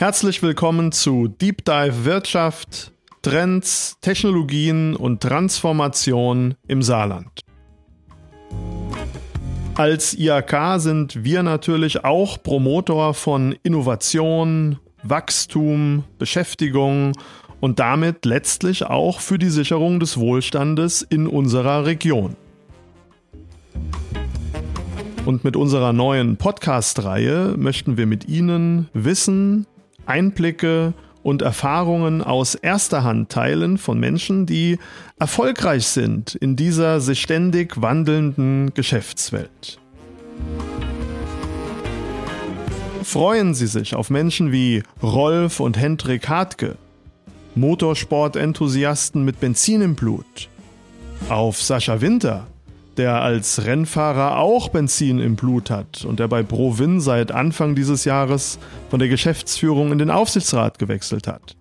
Herzlich willkommen zu Deep Dive Wirtschaft, Trends, Technologien und Transformation im Saarland. Als IAK sind wir natürlich auch Promotor von Innovation, Wachstum, Beschäftigung und damit letztlich auch für die Sicherung des Wohlstandes in unserer Region. Und mit unserer neuen Podcast-Reihe möchten wir mit Ihnen Wissen, Einblicke und Erfahrungen aus erster Hand teilen von Menschen, die erfolgreich sind in dieser sich ständig wandelnden Geschäftswelt. Freuen Sie sich auf Menschen wie Rolf und Hendrik Hartke, Motorsport-Enthusiasten mit Benzin im Blut, auf Sascha Winter, der als Rennfahrer auch Benzin im Blut hat und der bei ProWin seit Anfang dieses Jahres von der Geschäftsführung in den Aufsichtsrat gewechselt hat.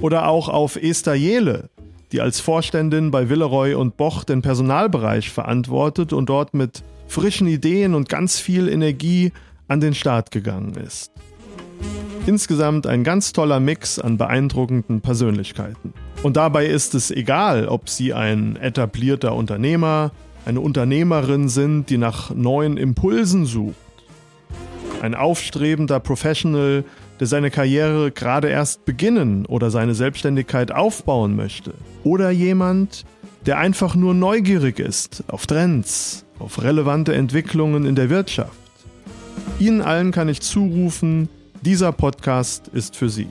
Oder auch auf Esther Jele, die als Vorständin bei Villeroy und Boch den Personalbereich verantwortet und dort mit frischen Ideen und ganz viel Energie an den Start gegangen ist. Insgesamt ein ganz toller Mix an beeindruckenden Persönlichkeiten. Und dabei ist es egal, ob Sie ein etablierter Unternehmer, eine Unternehmerin sind, die nach neuen Impulsen sucht, ein aufstrebender Professional, der seine Karriere gerade erst beginnen oder seine Selbstständigkeit aufbauen möchte, oder jemand, der einfach nur neugierig ist auf Trends, auf relevante Entwicklungen in der Wirtschaft. Ihnen allen kann ich zurufen, dieser Podcast ist für Sie.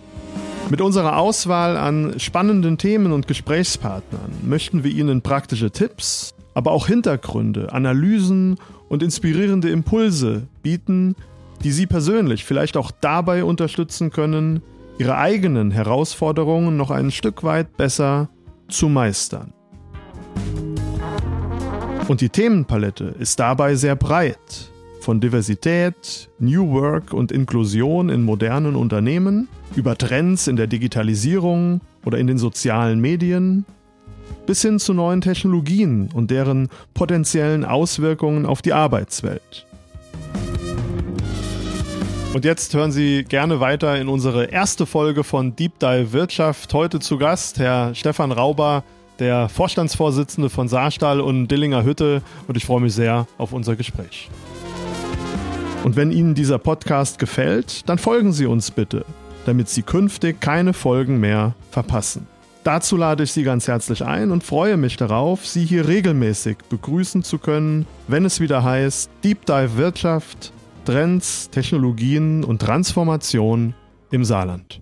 Mit unserer Auswahl an spannenden Themen und Gesprächspartnern möchten wir Ihnen praktische Tipps, aber auch Hintergründe, Analysen und inspirierende Impulse bieten, die Sie persönlich vielleicht auch dabei unterstützen können, Ihre eigenen Herausforderungen noch ein Stück weit besser zu meistern. Und die Themenpalette ist dabei sehr breit von Diversität, New Work und Inklusion in modernen Unternehmen, über Trends in der Digitalisierung oder in den sozialen Medien, bis hin zu neuen Technologien und deren potenziellen Auswirkungen auf die Arbeitswelt. Und jetzt hören Sie gerne weiter in unsere erste Folge von Deep Dive Wirtschaft. Heute zu Gast Herr Stefan Rauber, der Vorstandsvorsitzende von Saarstahl und Dillinger Hütte. Und ich freue mich sehr auf unser Gespräch. Und wenn Ihnen dieser Podcast gefällt, dann folgen Sie uns bitte, damit Sie künftig keine Folgen mehr verpassen. Dazu lade ich Sie ganz herzlich ein und freue mich darauf, Sie hier regelmäßig begrüßen zu können, wenn es wieder heißt Deep Dive Wirtschaft, Trends, Technologien und Transformation im Saarland.